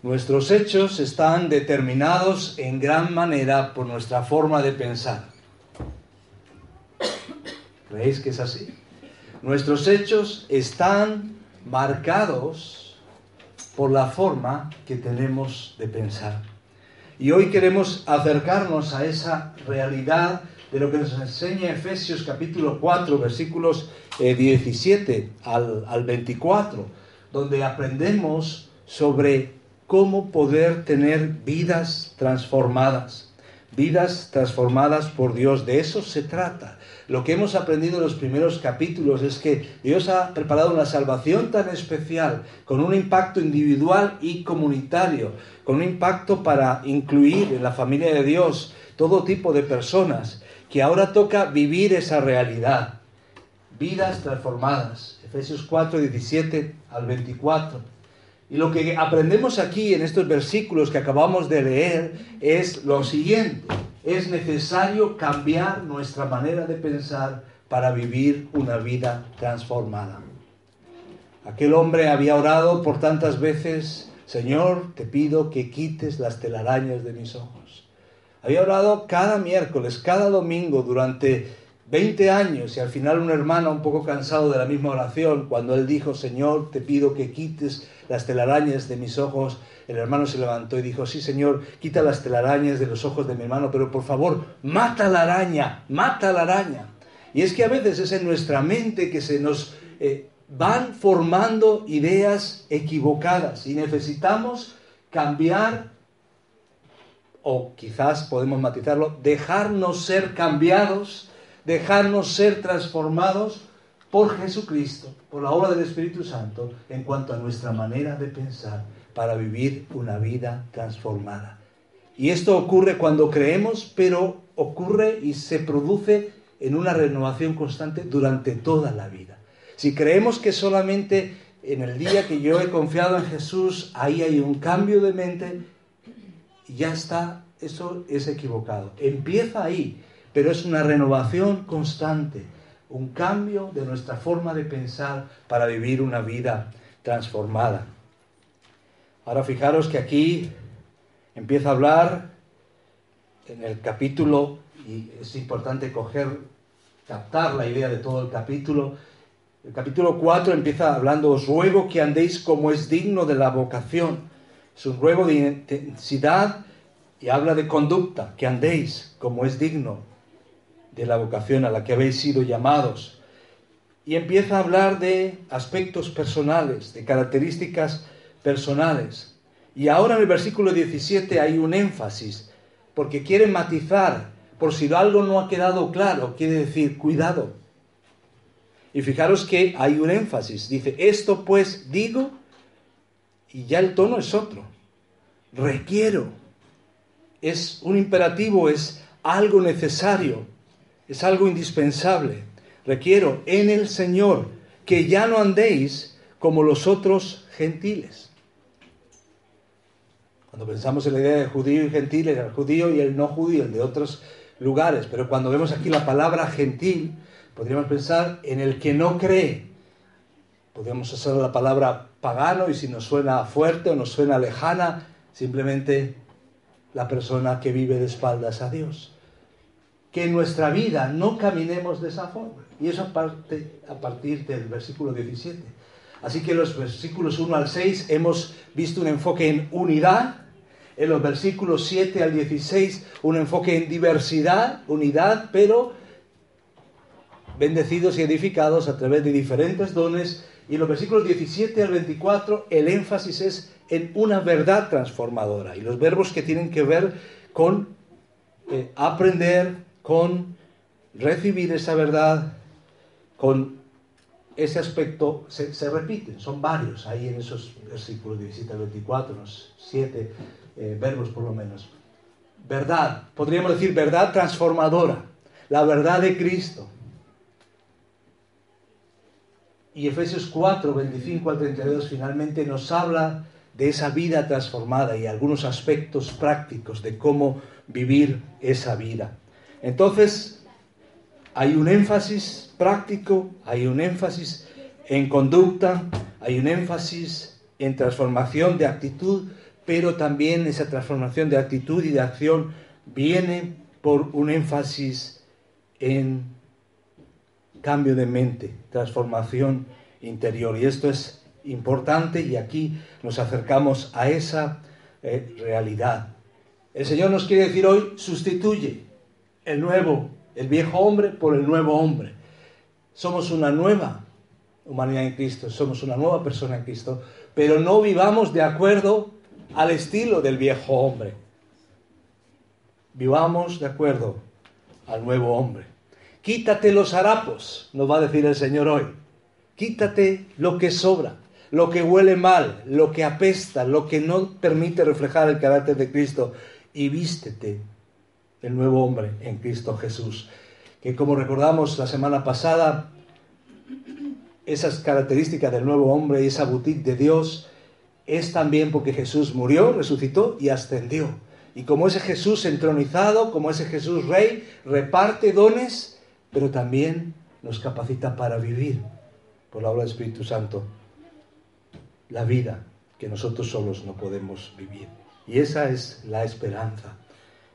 Nuestros hechos están determinados en gran manera por nuestra forma de pensar. ¿Creéis que es así? Nuestros hechos están marcados por la forma que tenemos de pensar. Y hoy queremos acercarnos a esa realidad de lo que nos enseña Efesios capítulo 4, versículos eh, 17 al, al 24, donde aprendemos sobre cómo poder tener vidas transformadas, vidas transformadas por Dios. De eso se trata. Lo que hemos aprendido en los primeros capítulos es que Dios ha preparado una salvación tan especial, con un impacto individual y comunitario, con un impacto para incluir en la familia de Dios todo tipo de personas, que ahora toca vivir esa realidad. Vidas transformadas. Efesios 4, 17 al 24. Y lo que aprendemos aquí en estos versículos que acabamos de leer es lo siguiente. Es necesario cambiar nuestra manera de pensar para vivir una vida transformada. Aquel hombre había orado por tantas veces, Señor, te pido que quites las telarañas de mis ojos. Había orado cada miércoles, cada domingo durante 20 años y al final un hermano un poco cansado de la misma oración, cuando él dijo, Señor, te pido que quites las telarañas de mis ojos, el hermano se levantó y dijo, sí, Señor, quita las telarañas de los ojos de mi hermano, pero por favor, mata la araña, mata la araña. Y es que a veces es en nuestra mente que se nos eh, van formando ideas equivocadas y necesitamos cambiar, o quizás podemos matizarlo, dejarnos ser cambiados, dejarnos ser transformados por Jesucristo, por la obra del Espíritu Santo, en cuanto a nuestra manera de pensar para vivir una vida transformada. Y esto ocurre cuando creemos, pero ocurre y se produce en una renovación constante durante toda la vida. Si creemos que solamente en el día que yo he confiado en Jesús, ahí hay un cambio de mente, ya está, eso es equivocado. Empieza ahí, pero es una renovación constante un cambio de nuestra forma de pensar para vivir una vida transformada. Ahora fijaros que aquí empieza a hablar en el capítulo, y es importante coger, captar la idea de todo el capítulo. El capítulo 4 empieza hablando, os ruego que andéis como es digno de la vocación. Es un ruego de intensidad y habla de conducta, que andéis como es digno de la vocación a la que habéis sido llamados. Y empieza a hablar de aspectos personales, de características personales. Y ahora en el versículo 17 hay un énfasis, porque quiere matizar, por si algo no ha quedado claro, quiere decir cuidado. Y fijaros que hay un énfasis, dice, esto pues digo, y ya el tono es otro, requiero, es un imperativo, es algo necesario, es algo indispensable. Requiero en el Señor que ya no andéis como los otros gentiles. Cuando pensamos en la idea de judío y gentil, el judío y el no judío, el de otros lugares, pero cuando vemos aquí la palabra gentil, podríamos pensar en el que no cree. Podríamos usar la palabra pagano y si nos suena fuerte o nos suena lejana, simplemente la persona que vive de espaldas a Dios que en nuestra vida no caminemos de esa forma. Y eso parte a partir del versículo 17. Así que los versículos 1 al 6 hemos visto un enfoque en unidad, en los versículos 7 al 16 un enfoque en diversidad, unidad, pero bendecidos y edificados a través de diferentes dones. Y en los versículos 17 al 24 el énfasis es en una verdad transformadora y los verbos que tienen que ver con eh, aprender, con recibir esa verdad con ese aspecto, se, repiten, son varios ahí en esos versículos 17 al 24, unos siete eh, verbos por lo menos. Verdad, podríamos decir verdad transformadora, la verdad de Cristo. Y Efesios 4, 25 al 32 finalmente nos habla de esa vida transformada y algunos aspectos prácticos de cómo vivir esa vida. Entonces, hay un énfasis práctico, hay un énfasis en conducta, hay un énfasis en transformación de actitud, pero también esa transformación de actitud y de acción viene por un énfasis en cambio de mente, transformación interior. Y esto es importante y aquí nos acercamos a esa eh, realidad. El Señor nos quiere decir hoy, sustituye el nuevo, el viejo hombre por el nuevo hombre. Somos una nueva humanidad en Cristo, somos una nueva persona en Cristo, pero no vivamos de acuerdo al estilo del viejo hombre. Vivamos de acuerdo al nuevo hombre. Quítate los harapos, nos va a decir el Señor hoy. Quítate lo que sobra, lo que huele mal, lo que apesta, lo que no permite reflejar el carácter de Cristo y vístete el nuevo hombre en Cristo Jesús. Que como recordamos la semana pasada, esas características del nuevo hombre y esa boutique de Dios es también porque Jesús murió, resucitó y ascendió. Y como ese Jesús entronizado, como ese Jesús rey, reparte dones, pero también nos capacita para vivir, por la obra del Espíritu Santo, la vida que nosotros solos no podemos vivir. Y esa es la esperanza.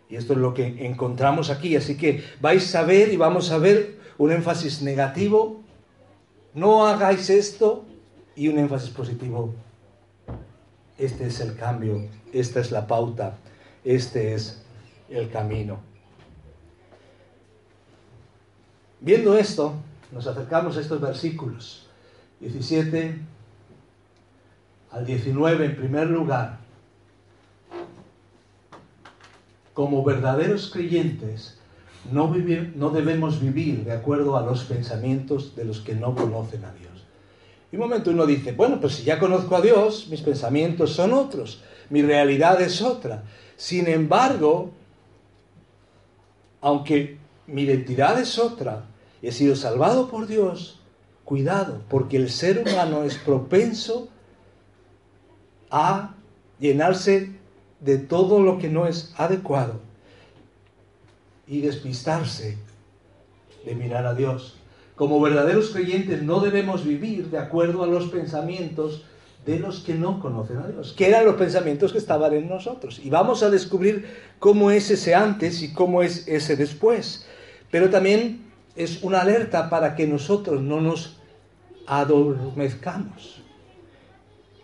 Y esto es lo que encontramos aquí. Así que vais a ver y vamos a ver un énfasis negativo. No hagáis esto y un énfasis positivo. Este es el cambio, esta es la pauta, este es el camino. Viendo esto, nos acercamos a estos versículos 17 al 19 en primer lugar. Como verdaderos creyentes, no, debemos vivir de acuerdo a los pensamientos de los que no conocen a Dios. Y un momento uno dice, bueno, pues si ya conozco a Dios, mis pensamientos son otros, mi realidad es otra. Sin embargo, aunque mi identidad es otra, he sido salvado por Dios, cuidado, porque el ser humano es propenso a llenarse de todo lo que no es adecuado y despistarse de mirar a Dios. Como verdaderos creyentes no debemos vivir de acuerdo a los pensamientos de los que no conocen a Dios, que eran los pensamientos que estaban en nosotros. Y vamos a descubrir cómo es ese antes y cómo es ese después. Pero también es una alerta para que nosotros no nos adormezcamos.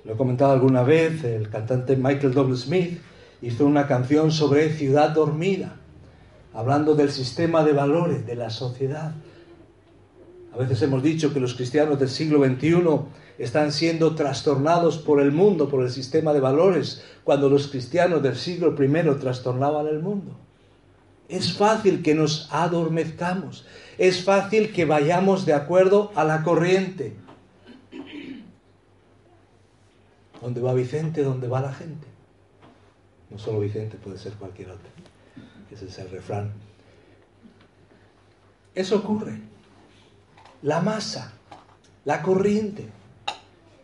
Lo he comentado alguna vez, el cantante Michael Douglas Smith hizo una canción sobre ciudad dormida, hablando del sistema de valores de la sociedad. A veces hemos dicho que los cristianos del siglo XXI están siendo trastornados por el mundo, por el sistema de valores, cuando los cristianos del siglo I trastornaban el mundo. Es fácil que nos adormezcamos, es fácil que vayamos de acuerdo a la corriente. Donde va Vicente, donde va la gente. No solo Vicente, puede ser cualquier otro. Ese es el refrán. Eso ocurre la masa, la corriente.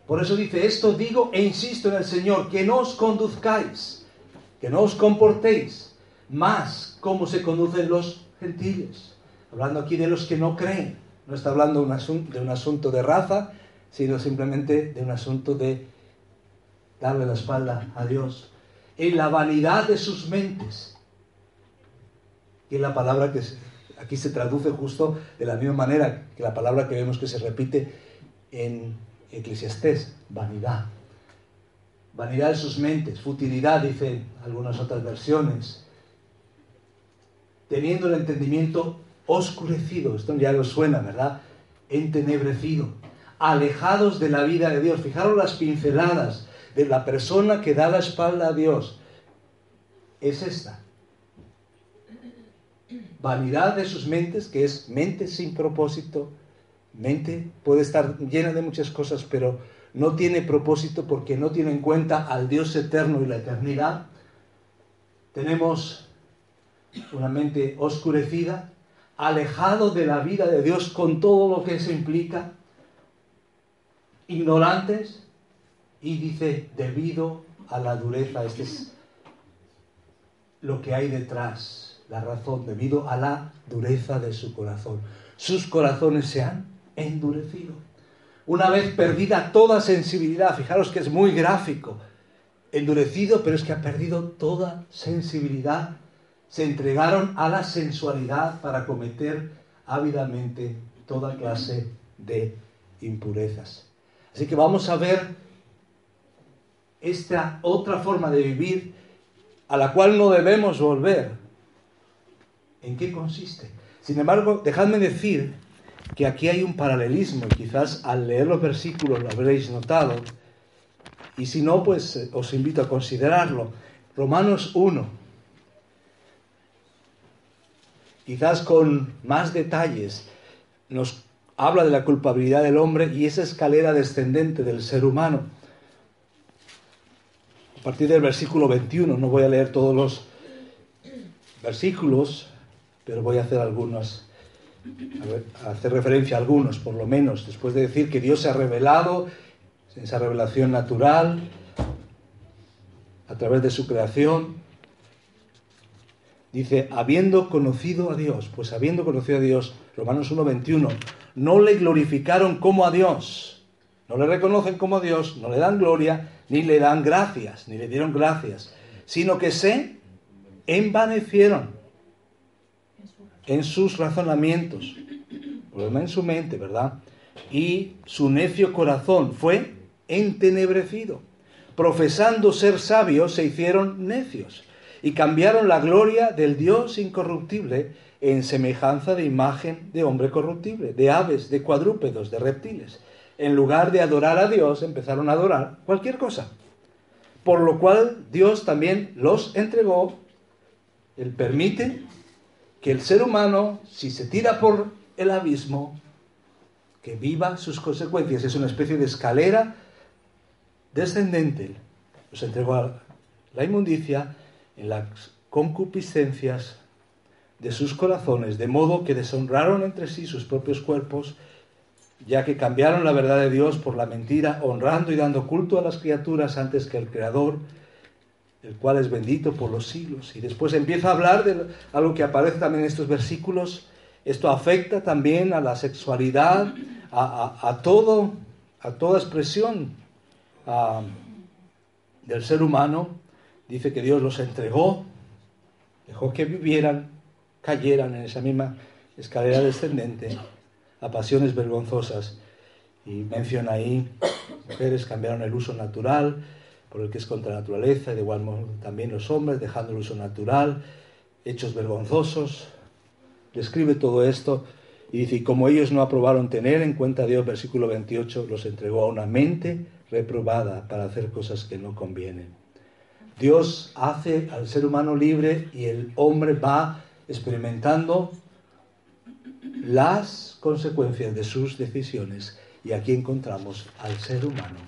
Por eso dice, esto digo e insisto en el Señor, que no os conduzcáis, que no os comportéis más como se conducen los gentiles. Hablando aquí de los que no creen. No está hablando de un asunto de raza, sino simplemente de un asunto de darle la espalda a Dios. En la vanidad de sus mentes. Y es la palabra que aquí se traduce justo de la misma manera que la palabra que vemos que se repite en Eclesiastés, vanidad. Vanidad de sus mentes, futilidad, dicen algunas otras versiones. Teniendo el entendimiento oscurecido, esto ya lo suena, ¿verdad? Entenebrecido, alejados de la vida de Dios. Fijaros las pinceladas de la persona que da la espalda a Dios. Es esta vanidad de sus mentes, que es mente sin propósito. Mente puede estar llena de muchas cosas, pero no tiene propósito porque no tiene en cuenta al Dios eterno y la eternidad. Tenemos una mente oscurecida, alejado de la vida de Dios con todo lo que eso implica, ignorantes, y dice, debido a la dureza, este es lo que hay detrás, la razón, debido a la dureza de su corazón. Sus corazones se han endurecido. Una vez perdida toda sensibilidad, fijaros que es muy gráfico, endurecido, pero es que ha perdido toda sensibilidad se entregaron a la sensualidad para cometer ávidamente toda clase de impurezas. Así que vamos a ver esta otra forma de vivir a la cual no debemos volver. ¿En qué consiste? Sin embargo, dejadme decir que aquí hay un paralelismo, y quizás al leer los versículos lo habréis notado, y si no, pues eh, os invito a considerarlo. Romanos 1, quizás con más detalles, nos habla de la culpabilidad del hombre y esa escalera descendente del ser humano. Partir del versículo 21, no voy a leer todos los versículos, pero voy a hacer algunos, hacer referencia a algunos, por lo menos, después de decir que Dios se ha revelado, en esa revelación natural, a través de su creación, Dice, habiendo conocido a Dios, pues habiendo conocido a Dios, Romanos 1.21, no le glorificaron como a Dios, no le reconocen como a Dios, no le dan gloria, ni le dan gracias, ni le dieron gracias, sino que se envanecieron en sus razonamientos, problema en su mente, ¿verdad? Y su necio corazón fue entenebrecido. Profesando ser sabios, se hicieron necios y cambiaron la gloria del Dios incorruptible en semejanza de imagen de hombre corruptible, de aves, de cuadrúpedos, de reptiles. En lugar de adorar a Dios, empezaron a adorar cualquier cosa. Por lo cual Dios también los entregó, Él permite que el ser humano, si se tira por el abismo, que viva sus consecuencias. Es una especie de escalera descendente. Los entregó a la inmundicia en las concupiscencias de sus corazones, de modo que deshonraron entre sí sus propios cuerpos, ya que cambiaron la verdad de Dios por la mentira, honrando y dando culto a las criaturas antes que al Creador, el cual es bendito por los siglos. Y después empieza a hablar de algo que aparece también en estos versículos. Esto afecta también a la sexualidad, a, todo, a toda expresión del ser humano dice que Dios los entregó, dejó que vivieran, cayeran en esa misma escalera descendente a pasiones vergonzosas. Y menciona ahí, mujeres cambiaron el uso natural por el que es contra la naturaleza, y de igual modo también los hombres, dejando el uso natural, hechos vergonzosos. Describe todo esto y dice, y como ellos no aprobaron tener en cuenta a Dios, versículo 28, los entregó a una mente reprobada para hacer cosas que no convienen. Dios hace al ser humano libre y el hombre va experimentando las consecuencias de sus decisiones. Y aquí encontramos al ser humano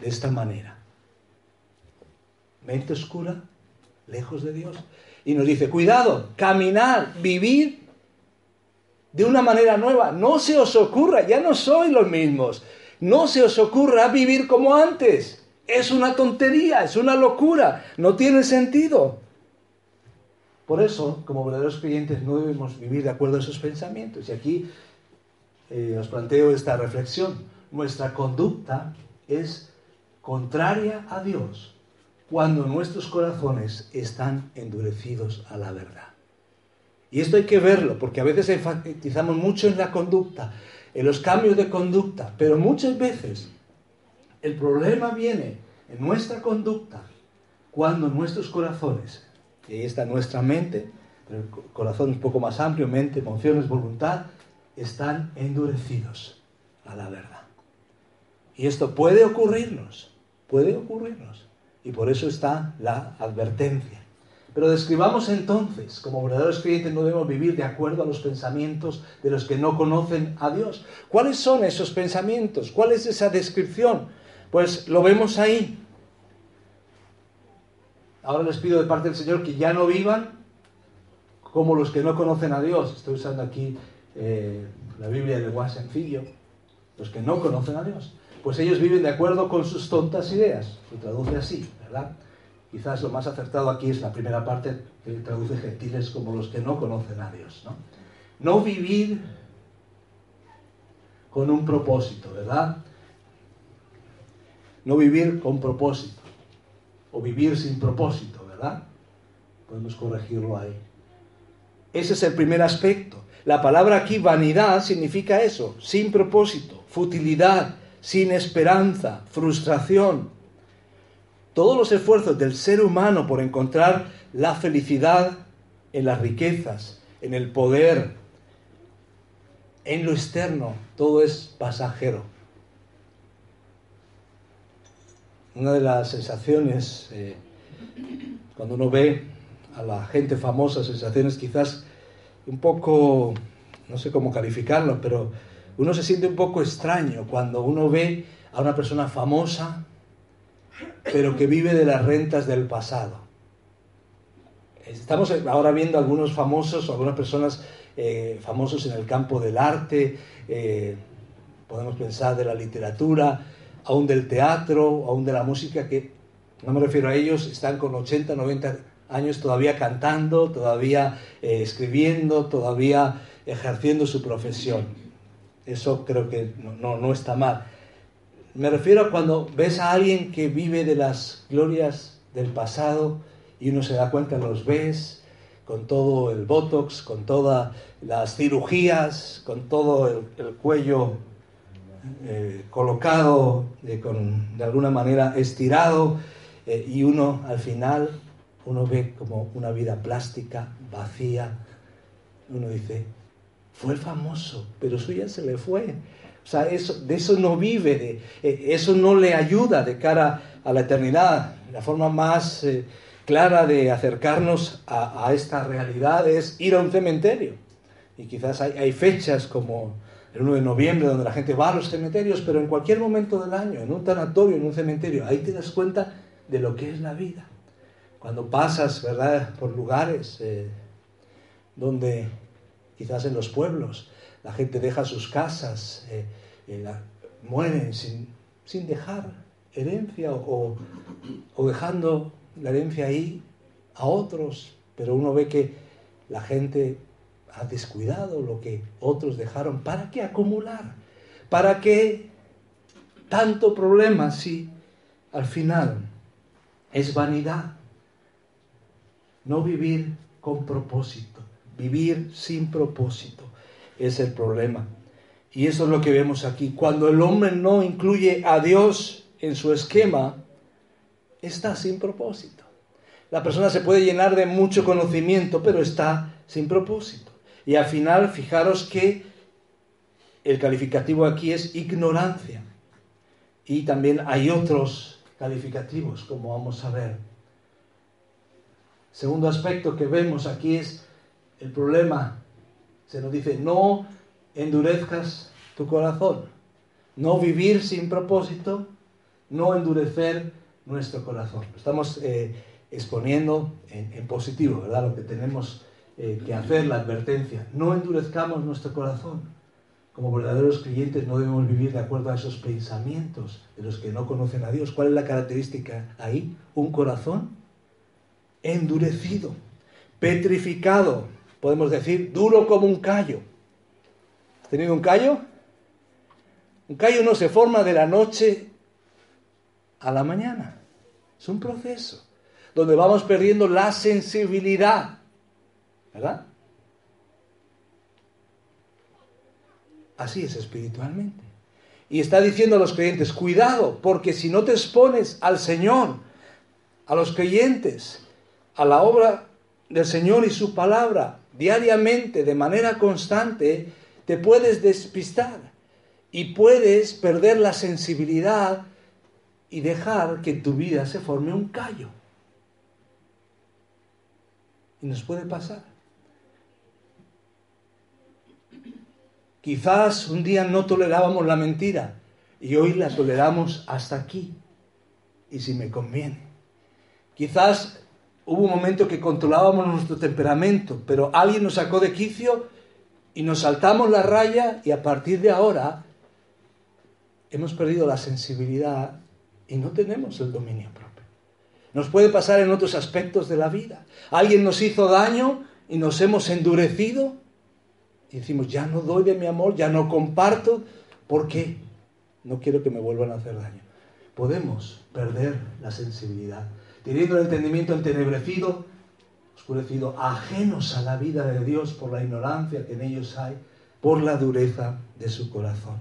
de esta manera. Mente oscura, lejos de Dios. Y nos dice, cuidado, caminar, vivir de una manera nueva. No se os ocurra, ya no sois los mismos. No se os ocurra vivir como antes. Es una tontería, es una locura, no tiene sentido. Por eso, como verdaderos creyentes, no debemos vivir de acuerdo a esos pensamientos. Y aquí eh, os planteo esta reflexión. Nuestra conducta es contraria a Dios cuando nuestros corazones están endurecidos a la verdad. Y esto hay que verlo, porque a veces enfatizamos mucho en la conducta, en los cambios de conducta, pero muchas veces el problema viene en nuestra conducta cuando nuestros corazones, y está nuestra mente, el corazón un poco más amplio, mente, emociones, voluntad, están endurecidos a la verdad. Y esto puede ocurrirnos, puede ocurrirnos. Y por eso está la advertencia. Pero describamos entonces, como verdaderos creyentes no debemos vivir de acuerdo a los pensamientos de los que no conocen a Dios. ¿Cuáles son esos pensamientos? ¿Cuál es esa descripción? Pues lo vemos ahí. Ahora les pido de parte del Señor que ya no vivan como los que no conocen a Dios. Estoy usando aquí eh, la Biblia de Sencillo. Los que no conocen a Dios. Pues ellos viven de acuerdo con sus tontas ideas. Lo traduce así, ¿verdad? Quizás lo más acertado aquí es la primera parte que traduce gentiles como los que no conocen a Dios. no vivir con un propósito, ¿verdad? No vivir con propósito. O vivir sin propósito, ¿verdad? Podemos corregirlo ahí. Ese es el primer aspecto. La palabra aquí vanidad significa eso, sin propósito, futilidad, sin esperanza, frustración, todos los esfuerzos del ser humano por encontrar la felicidad en las riquezas, en el poder, en lo externo, todo es pasajero. Una de las sensaciones, eh, cuando uno ve a la gente famosa, sensaciones quizás un poco, no sé cómo calificarlo, pero uno se siente un poco extraño cuando uno ve a una persona famosa pero que vive de las rentas del pasado. Estamos ahora viendo algunos famosos o algunas personas eh, famosos en el campo del arte, eh, podemos pensar de la literatura, aún del teatro, aún de la música, que no me refiero a ellos, están con 80, 90 años todavía cantando, todavía eh, escribiendo, todavía ejerciendo su profesión. Eso creo que no, no está mal. Me refiero a cuando ves a alguien que vive de las glorias del pasado y uno se da cuenta, los ves con todo el botox, con todas las cirugías, con todo el, cuello eh, colocado, eh, con, de alguna manera estirado, eh, y uno al final, uno ve como una vida plástica, vacía, uno dice, fue famoso, pero suya se le fue o sea, eso, de eso no vive, de, eh, eso no le ayuda de cara a la eternidad. La forma más clara de acercarnos a, esta realidad es ir a un cementerio. Y quizás hay fechas como el 1 de noviembre donde la gente va a los cementerios, pero en cualquier momento del año, en un tanatorio, en un cementerio, ahí te das cuenta de lo que es la vida. Cuando pasas, ¿verdad?, por lugares eh, donde quizás en los pueblos la gente deja sus casas, eh, eh, mueren sin, sin, dejar herencia o, o dejando la herencia ahí a otros, pero uno ve que la gente ha descuidado lo que otros dejaron. ¿Para qué acumular? ¿Para qué tanto problema si al final es vanidad? No vivir con propósito, vivir sin propósito es el problema. Y eso es lo que vemos aquí. Cuando el hombre no incluye a Dios en su esquema, está sin propósito. La persona se puede llenar de mucho conocimiento, pero está sin propósito. Y al final, fijaros que el calificativo aquí es ignorancia. Y también hay otros calificativos, como vamos a ver. Segundo aspecto que vemos aquí es el problema se nos dice, no endurezcas tu corazón. No vivir sin propósito, no endurecer nuestro corazón. Estamos eh, exponiendo en, positivo, ¿verdad? Lo que tenemos eh, que hacer, la advertencia. No endurezcamos nuestro corazón. Como verdaderos creyentes no debemos vivir de acuerdo a esos pensamientos de los que no conocen a Dios. ¿Cuál es la característica ahí? Un corazón endurecido, petrificado, podemos decir, duro como un callo. ¿Has tenido un callo? Un callo no se forma de la noche a la mañana. Es un proceso donde vamos perdiendo la sensibilidad. ¿Verdad? Así es espiritualmente. Y está diciendo a los creyentes, cuidado, porque si no te expones al Señor, a los creyentes, a la obra del Señor y su palabra, diariamente, de manera constante, te puedes despistar y puedes perder la sensibilidad y dejar que tu vida se forme un callo. Y nos puede pasar. Quizás un día no tolerábamos la mentira y hoy la toleramos hasta aquí. Y si me conviene. Quizás hubo un momento que controlábamos nuestro temperamento, pero alguien nos sacó de quicio y nos saltamos la raya y a partir de ahora hemos perdido la sensibilidad y no tenemos el dominio propio. Nos puede pasar en otros aspectos de la vida. Alguien nos hizo daño y nos hemos endurecido y decimos, ya no doy de mi amor, ya no comparto, ¿por qué? No quiero que me vuelvan a hacer daño. Podemos perder la sensibilidad, teniendo el entendimiento entenebrecido, oscurecido, ajenos a la vida de Dios por la ignorancia que en ellos hay, por la dureza de su corazón.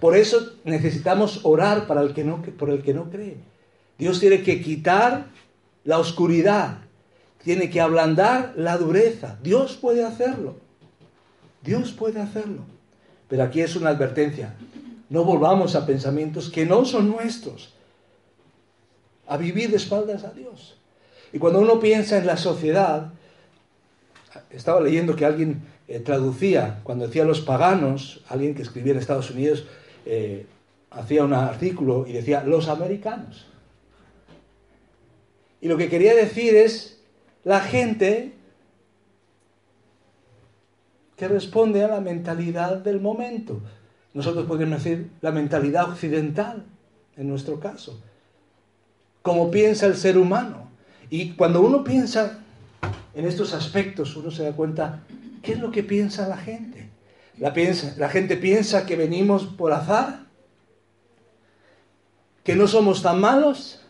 Por eso necesitamos orar para el que no, por el que no cree. Dios tiene que quitar la oscuridad, tiene que ablandar la dureza. Dios puede hacerlo. Dios puede hacerlo. Pero aquí es una advertencia. No volvamos a pensamientos que no son nuestros. A vivir de espaldas a Dios. Y cuando uno piensa en la sociedad, estaba leyendo que alguien eh, traducía, cuando decía los paganos, alguien que escribía en Estados Unidos, eh, hacía un artículo y decía los americanos. Y lo que quería decir es la gente que responde a la mentalidad del momento. Nosotros podríamos decir la mentalidad occidental, en nuestro caso. Como piensa el ser humano. Y cuando uno piensa en estos aspectos, uno se da cuenta, ¿qué es lo que piensa la gente? La, la gente piensa que venimos por azar, que no somos tan malos,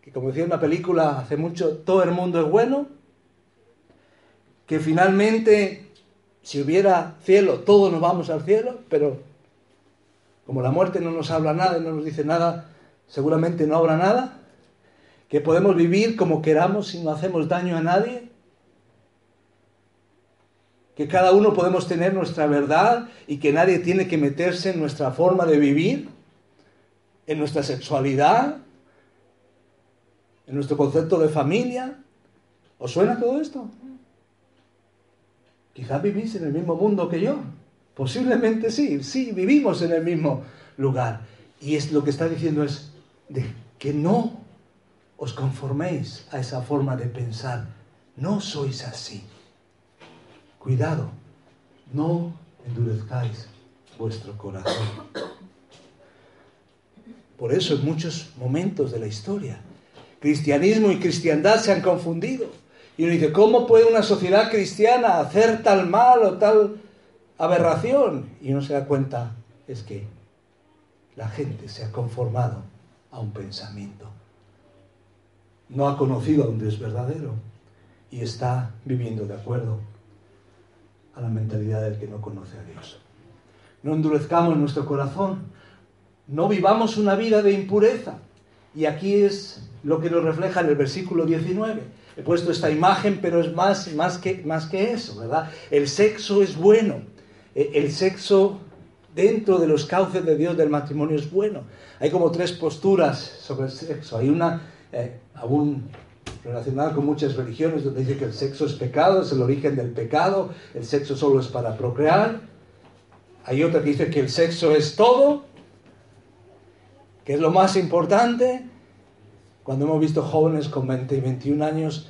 que como decía una película hace mucho, todo el mundo es bueno, que finalmente si hubiera cielo, todos nos vamos al cielo, pero como la muerte no nos habla nada y no nos dice nada, seguramente no habrá nada, que podemos vivir como queramos y no hacemos daño a nadie, que cada uno podemos tener nuestra verdad y que nadie tiene que meterse en nuestra forma de vivir, en nuestra sexualidad, en nuestro concepto de familia. ¿Os suena todo esto? Quizás vivís en el mismo mundo que yo. Posiblemente sí, sí, vivimos en el mismo lugar. Y es lo que está diciendo es que no os conforméis a esa forma de pensar. No sois así. Cuidado, no endurezcáis vuestro corazón. Por eso en muchos momentos de la historia, cristianismo y cristiandad se han confundido. Y uno dice, ¿cómo puede una sociedad cristiana hacer tal mal o tal aberración? Y uno se da cuenta, es que la gente se ha conformado a un pensamiento. No ha conocido a un Dios verdadero y está viviendo de acuerdo a la mentalidad del que no conoce a Dios. No endurezcamos nuestro corazón, no vivamos una vida de impureza. Y aquí es lo que nos refleja en el versículo 19 he puesto esta imagen, pero es más, más, que, más que eso, ¿verdad? El sexo es bueno. E, el sexo dentro de los cauces de Dios del matrimonio es bueno. Hay como tres posturas sobre el sexo. Hay una eh, aún relacionada con muchas religiones donde dice que el sexo es pecado, es el origen del pecado, el sexo solo es para procrear. Hay otra que dice que el sexo es todo, que es lo más importante, cuando hemos visto jóvenes con 20 y 21 años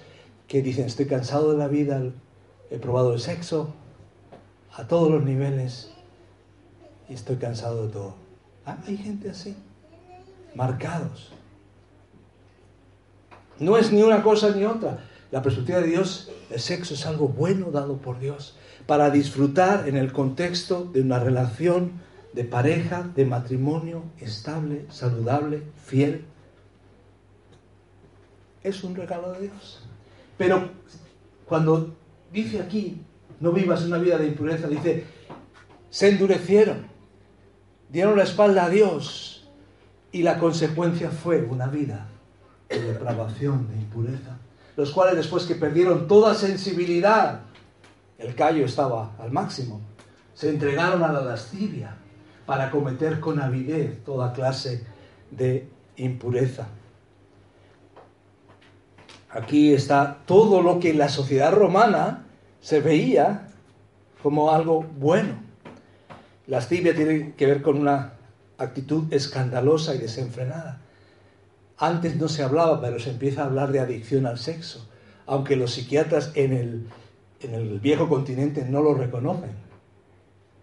que dicen, estoy cansado de la vida, he probado el sexo a todos los niveles y estoy cansado de todo. Ah, hay gente así, marcados. No es ni una cosa ni otra. La perspectiva de Dios, el sexo es algo bueno dado por Dios para disfrutar en el contexto de una relación de pareja, de matrimonio estable, saludable, fiel es un regalo de Dios. Pero cuando dice aquí, no vivas una vida de impureza, dice, se endurecieron, dieron la espalda a Dios y la consecuencia fue una vida de depravación, de impureza, los cuales después que perdieron toda sensibilidad, el callo estaba al máximo, se entregaron a la lascivia para cometer con avidez toda clase de impureza. Aquí está todo lo que en la sociedad romana se veía como algo bueno. La lascivia tiene que ver con una actitud escandalosa y desenfrenada. Antes no se hablaba, pero se empieza a hablar de adicción al sexo, aunque los psiquiatras en el, en el viejo continente no lo reconocen.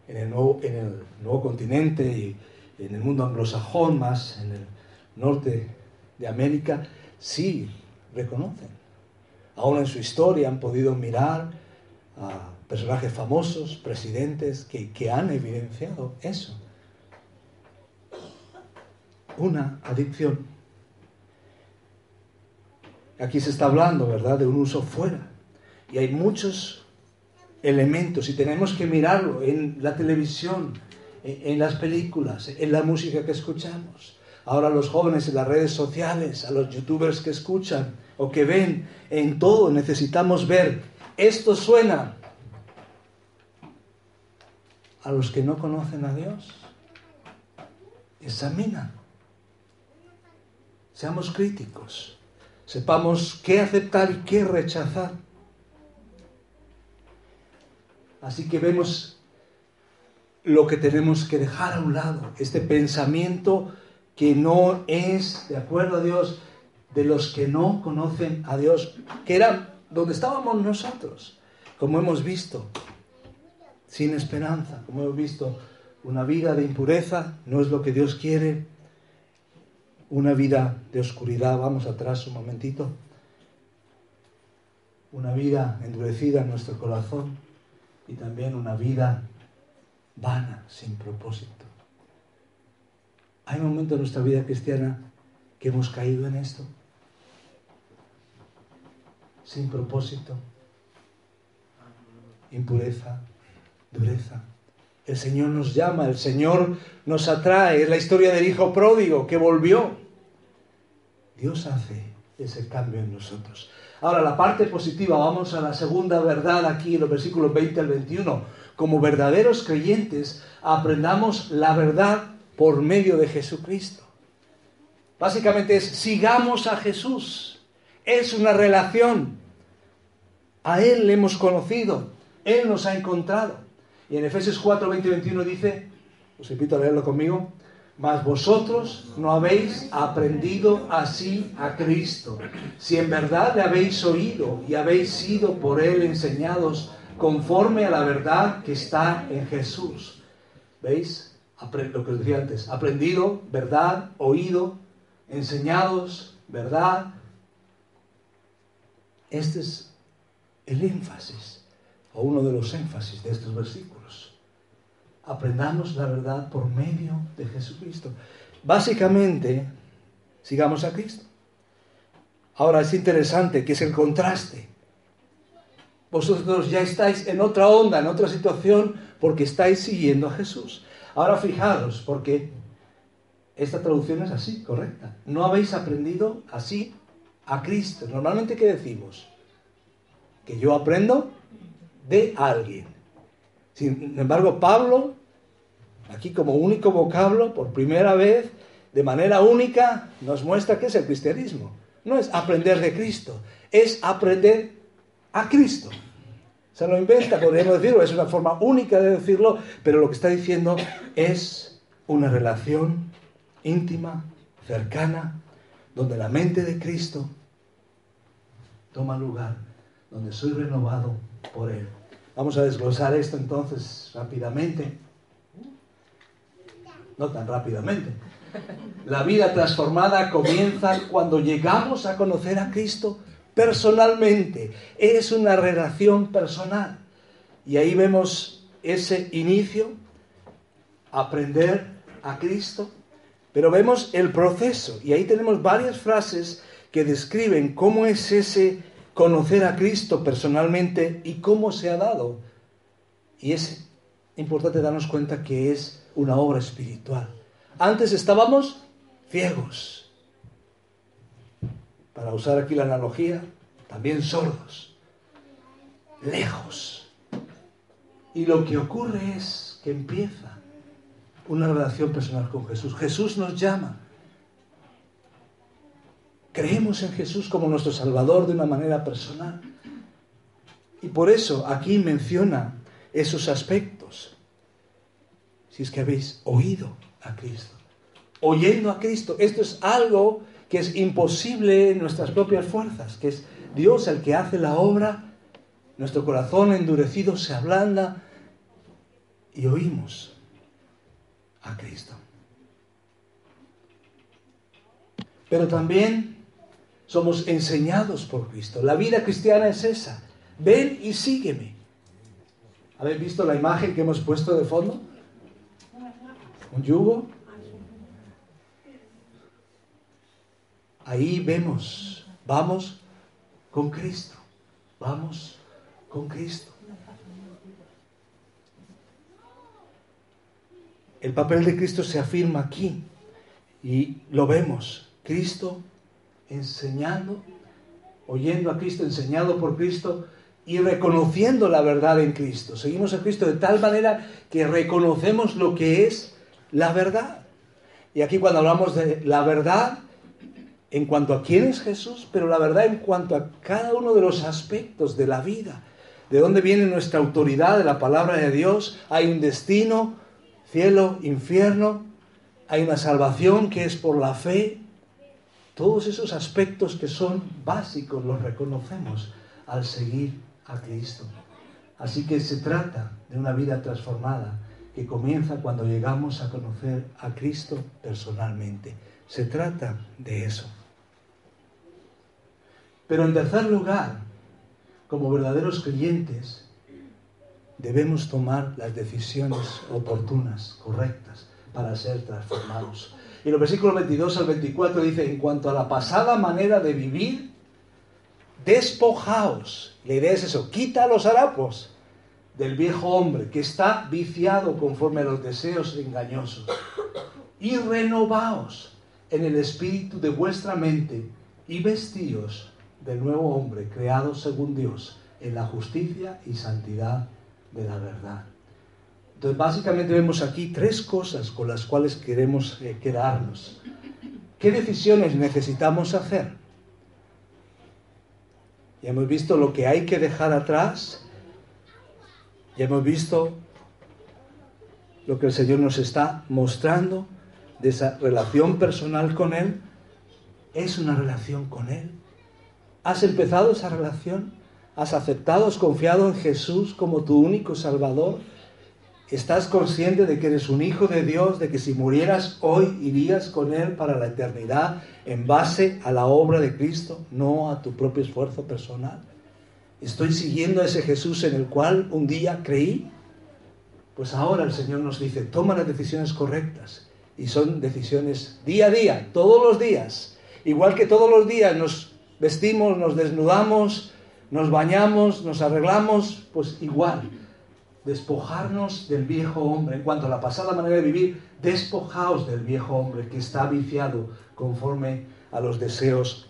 En el, nuevo, en el nuevo continente y en el mundo anglosajón, más en el norte de América, sí reconocen. Aún en su historia han podido mirar a personajes famosos, presidentes, que, que han evidenciado eso. Una adicción. Aquí se está hablando, ¿verdad?, de un uso fuera. Y hay muchos elementos y tenemos que mirarlo en la televisión, en las películas, en la música que escuchamos. Ahora los jóvenes en las redes sociales, a los youtubers que escuchan o que ven, en todo necesitamos ver, esto suena a los que no conocen a Dios. Examina. Seamos críticos. Sepamos qué aceptar y qué rechazar. Así que vemos lo que tenemos que dejar a un lado, este pensamiento que no es, de acuerdo a Dios, de los que no conocen a Dios, que era donde estábamos nosotros, como hemos visto, sin esperanza, como hemos visto, una vida de impureza no es lo que Dios quiere, una vida de oscuridad, vamos atrás un momentito, una vida endurecida en nuestro corazón y también una vida vana, sin propósito. Hay momentos en nuestra vida cristiana que hemos caído en esto, sin propósito, impureza, dureza. El Señor nos llama, el Señor nos atrae. Es la historia del hijo pródigo que volvió. Dios hace ese cambio en nosotros. Ahora, la parte positiva, vamos a la segunda verdad aquí en los versículos 20 al 21. Como verdaderos creyentes, aprendamos la verdad por medio de Jesucristo. Básicamente es, sigamos a Jesús. Es una relación. A Él le hemos conocido. Él nos ha encontrado. Y en Efesios 4, 20 y 21 dice, os invito a leerlo conmigo, mas vosotros no habéis aprendido así a Cristo. Si en verdad le habéis oído y habéis sido por Él enseñados conforme a la verdad que está en Jesús. ¿Veis? Lo que os decía antes. Aprendido, verdad, oído, enseñados, verdad. Este es el énfasis, o uno de los énfasis de estos versículos aprendamos la verdad por medio de Jesucristo. Básicamente, sigamos a Cristo. Ahora es interesante que es el contraste. Vosotros ya estáis en otra onda, en otra situación, porque estáis siguiendo a Jesús. Ahora fijaros, porque esta traducción es así, correcta. No habéis aprendido así a Cristo. Normalmente, ¿qué decimos? Que yo aprendo de alguien. Sin embargo, Pablo, aquí como único vocablo, por primera vez, de manera única, nos muestra qué es el cristianismo. No es aprender de Cristo, es aprender a Cristo. Se lo inventa, podríamos decirlo, es una forma única de decirlo, pero lo que está diciendo es una relación íntima, cercana, donde la mente de Cristo toma lugar, donde soy renovado por Él. Vamos a desglosar esto entonces rápidamente. No tan rápidamente. La vida transformada comienza cuando llegamos a conocer a Cristo personalmente. Es una relación personal. Y ahí vemos ese inicio, aprender a Cristo, pero vemos el proceso. Y ahí tenemos varias frases que describen cómo es ese conocer a Cristo personalmente y cómo se ha dado. Y es importante darnos cuenta que es una obra espiritual. Antes estábamos ciegos. Para usar aquí la analogía, también sordos, lejos. Y lo que ocurre es que empieza una relación personal con Jesús. Jesús nos llama Creemos en Jesús como nuestro Salvador de una manera personal. Y por eso aquí menciona esos aspectos. Si es que habéis oído a Cristo. Oyendo a Cristo. Esto es algo que es imposible en nuestras propias fuerzas, que es Dios el que hace la obra, nuestro corazón endurecido se ablanda y oímos a Cristo. Pero también somos enseñados por Cristo. La vida cristiana es esa. Ven y sígueme. ¿Habéis visto la imagen que hemos puesto de fondo? ¿Un yugo? Ahí vemos, vamos con Cristo, vamos con Cristo. El papel de Cristo se afirma aquí y lo vemos. Cristo enseñando, oyendo a Cristo, enseñado por Cristo y reconociendo la verdad en Cristo. Seguimos a Cristo de tal manera que reconocemos lo que es la verdad. Y aquí cuando hablamos de la verdad, en cuanto a quién es Jesús, pero la verdad en cuanto a cada uno de los aspectos de la vida. De dónde viene nuestra autoridad de la palabra de Dios. Hay un destino, cielo, infierno. Hay una salvación que es por la fe. Todos esos aspectos que son básicos los reconocemos al seguir a Cristo. Así que se trata de una vida transformada que comienza cuando llegamos a conocer a Cristo personalmente. Se trata de eso. Pero en tercer lugar, como verdaderos creyentes, debemos tomar las decisiones oportunas, correctas, para ser transformados. Y los versículos 22 al 24 dice, en cuanto a la pasada manera de vivir, despojaos. La idea es eso, quita los harapos del viejo hombre que está viciado conforme a los deseos engañosos. Y renovaos en el espíritu de vuestra mente y vestíos del nuevo hombre creado según Dios en la justicia y santidad de la verdad. Entonces, básicamente vemos aquí tres cosas con las cuales queremos eh, quedarnos. ¿Qué decisiones necesitamos hacer? Ya hemos visto lo que hay que dejar atrás. Ya hemos visto lo que el Señor nos está mostrando de esa relación personal con Él. Es una relación con Él. ¿Has empezado esa relación? ¿Has aceptado, has confiado en Jesús como tu único Salvador? ¿Estás consciente de que eres un hijo de Dios, de que si murieras hoy irías con Él para la eternidad en base a la obra de Cristo, no a tu propio esfuerzo personal? ¿Estoy siguiendo a ese Jesús en el cual un día creí? Pues ahora el Señor nos dice, toma las decisiones correctas. Y son decisiones día a día, todos los días. Igual que todos los días nos vestimos, nos desnudamos, nos bañamos, nos arreglamos, pues igual, despojarnos del viejo hombre. En cuanto a la pasada manera de vivir, despojaos del viejo hombre que está viciado conforme a los deseos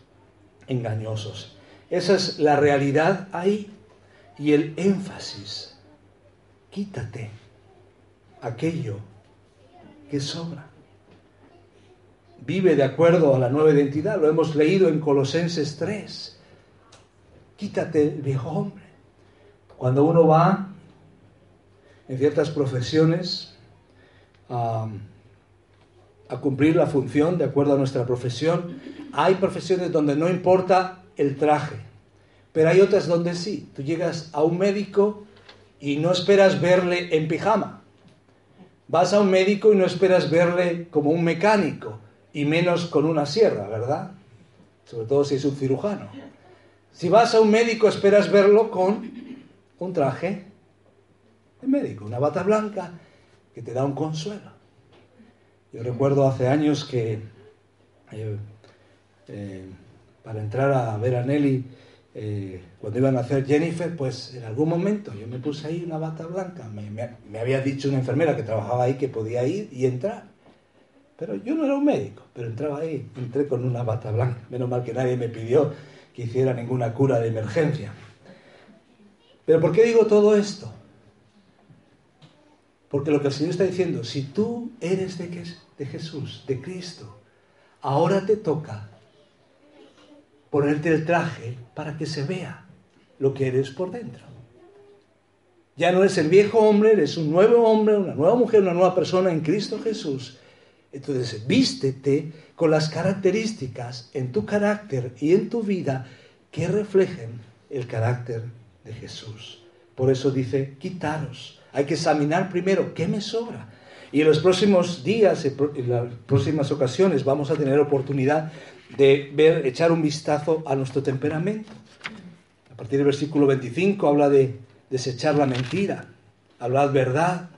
engañosos. Esa es la realidad ahí y el énfasis. Quítate aquello que sobra vive de acuerdo a la nueva identidad. Lo hemos leído en Colosenses 3. Quítate el viejo hombre. Cuando uno va en ciertas profesiones a, cumplir la función de acuerdo a nuestra profesión, hay profesiones donde no importa el traje, pero hay otras donde sí. Tú llegas a un médico y no esperas verle en pijama. Vas a un médico y no esperas verle como un mecánico y menos con una sierra, ¿verdad? Sobre todo si es un cirujano. Si vas a un médico esperas verlo con un traje de médico, una bata blanca que te da un consuelo. Yo recuerdo hace años que eh, eh, para entrar a ver a Nelly, eh, cuando iban a hacer Jennifer, pues en algún momento yo me puse ahí una bata blanca. me había dicho una enfermera que trabajaba ahí que podía ir y entrar. Pero yo no era un médico, pero entraba ahí, entré con una bata blanca. Menos mal que nadie me pidió que hiciera ninguna cura de emergencia. Pero ¿por qué digo todo esto? Porque lo que el Señor está diciendo, si tú eres de, Jesús, de Cristo, ahora te toca ponerte el traje para que se vea lo que eres por dentro. Ya no eres el viejo hombre, eres un nuevo hombre, una nueva mujer, una nueva persona en Cristo Jesús. Entonces, vístete con las características en tu carácter y en tu vida que reflejen el carácter de Jesús. Por eso dice, quitaros. Hay que examinar primero qué me sobra. Y en los próximos días, en las próximas ocasiones, vamos a tener oportunidad de ver, echar un vistazo a nuestro temperamento. A partir del versículo 25 habla de desechar la mentira, hablad verdad,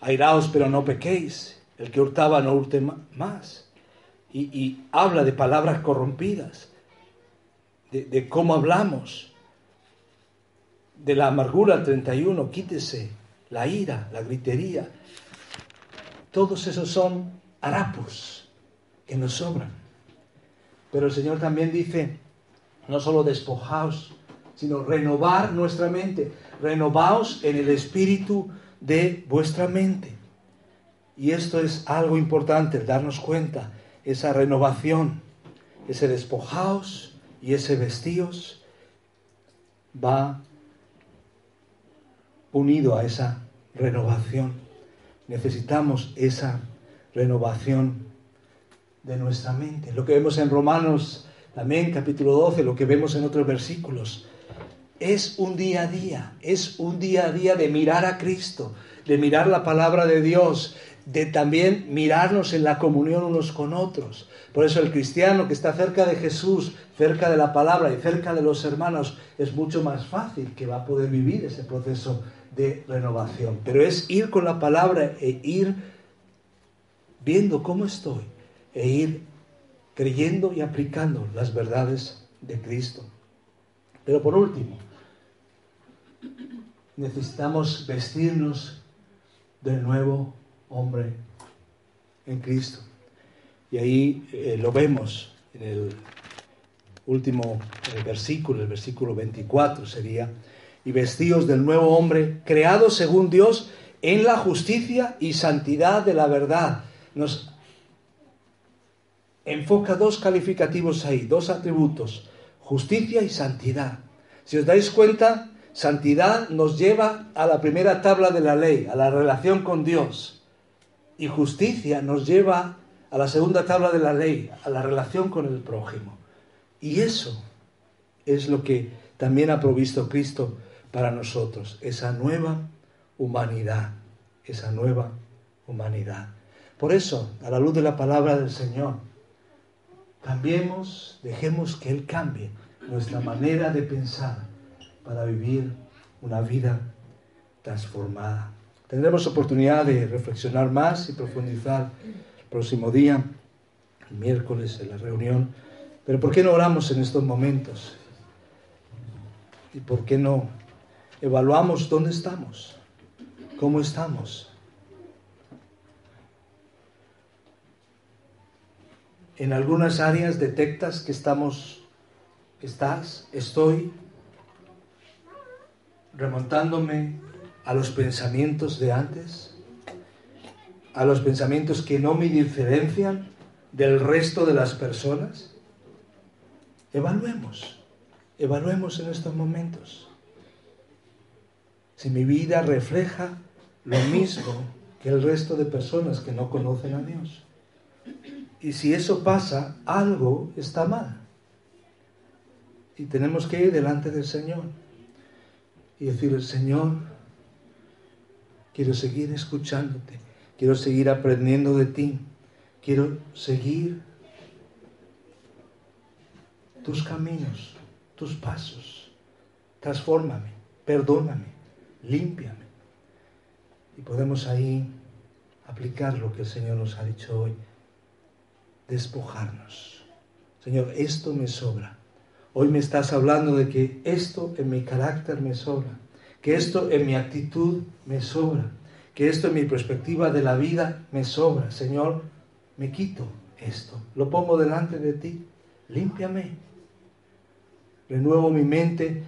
airaos pero no pequéis, el que hurtaba no hurte más. Y, habla de palabras corrompidas, de, de cómo hablamos, de la amargura 31, quítese la ira, la gritería. Todos esos son harapos que nos sobran. Pero el Señor también dice, no solo despojaos, sino renovar nuestra mente. Renovaos en el espíritu de vuestra mente. Y esto es algo importante, darnos cuenta, esa renovación, ese despojaos y ese vestíos va unido a esa renovación. Necesitamos esa renovación de nuestra mente. Lo que vemos en Romanos también capítulo 12, lo que vemos en otros versículos, es un día a día, es un día a día de mirar a Cristo, de mirar la palabra de Dios, de también mirarnos en la comunión unos con otros. Por eso el cristiano que está cerca de Jesús, cerca de la palabra y cerca de los hermanos, es mucho más fácil que va a poder vivir ese proceso de renovación. Pero es ir con la palabra e ir viendo cómo estoy e ir creyendo y aplicando las verdades de Cristo. Pero por último, necesitamos vestirnos del nuevo hombre en Cristo. Y ahí eh, lo vemos en el último versículo, el versículo 24 sería, y vestidos del nuevo hombre, creado según Dios en la justicia y santidad de la verdad. Nos enfoca dos calificativos ahí, dos atributos, justicia y santidad. Si os dais cuenta, santidad nos lleva a la primera tabla de la ley, a la relación con Dios. Y justicia nos lleva a la segunda tabla de la ley, a la relación con el prójimo. Y eso es lo que también ha provisto Cristo para nosotros, esa nueva humanidad, esa nueva humanidad. Por eso, a la luz de la palabra del Señor, cambiemos, dejemos que Él cambie nuestra manera de pensar para vivir una vida transformada. Tendremos oportunidad de reflexionar más y profundizar el próximo día, el miércoles, en la reunión. Pero ¿por qué no oramos en estos momentos? ¿Y por qué no evaluamos dónde estamos, cómo estamos. En algunas áreas detectas que estamos, estás, estoy remontándome a los pensamientos de antes, a los pensamientos que no me diferencian del resto de las personas. Evaluemos, evaluemos en estos momentos si mi vida refleja lo mismo que el resto de personas que no conocen a Dios. Y si eso pasa, algo está mal. Y tenemos que ir delante del Señor y decir, Señor, quiero seguir escuchándote, quiero seguir aprendiendo de ti, quiero seguir tus caminos, tus pasos. Transfórmame, perdóname, límpiame. Y podemos ahí aplicar lo que el Señor nos ha dicho hoy, despojarnos. Señor, esto me sobra. Hoy me estás hablando de que esto en mi carácter me sobra, que esto en mi actitud me sobra, que esto en mi perspectiva de la vida me sobra. Señor, me quito esto, lo pongo delante de ti, límpiame. Renuevo mi mente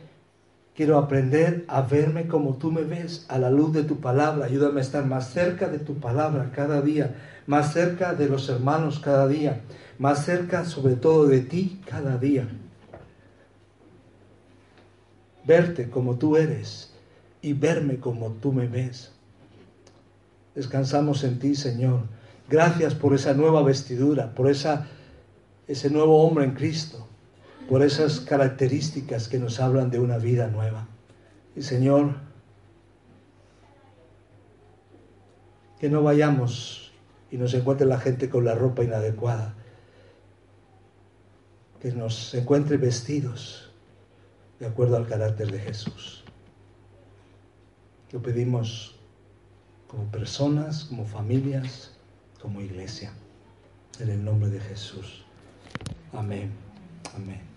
Quiero aprender a verme como tú me ves, a la luz de tu palabra. Ayúdame a estar más cerca de tu palabra cada día, más cerca de los hermanos cada día, más cerca sobre todo de ti cada día. verte como tú eres y verme como tú me ves. Descansamos en ti, Señor. Gracias por esa nueva vestidura, por esa, ese nuevo hombre en Cristo, por esas características que nos hablan de una vida nueva. Y Señor, que no vayamos y nos encuentre la gente con la ropa inadecuada, que nos encuentre vestidos de acuerdo al carácter de Jesús. Lo pedimos como personas, como familias, como iglesia. En el nombre de Jesús. Amén. Amén.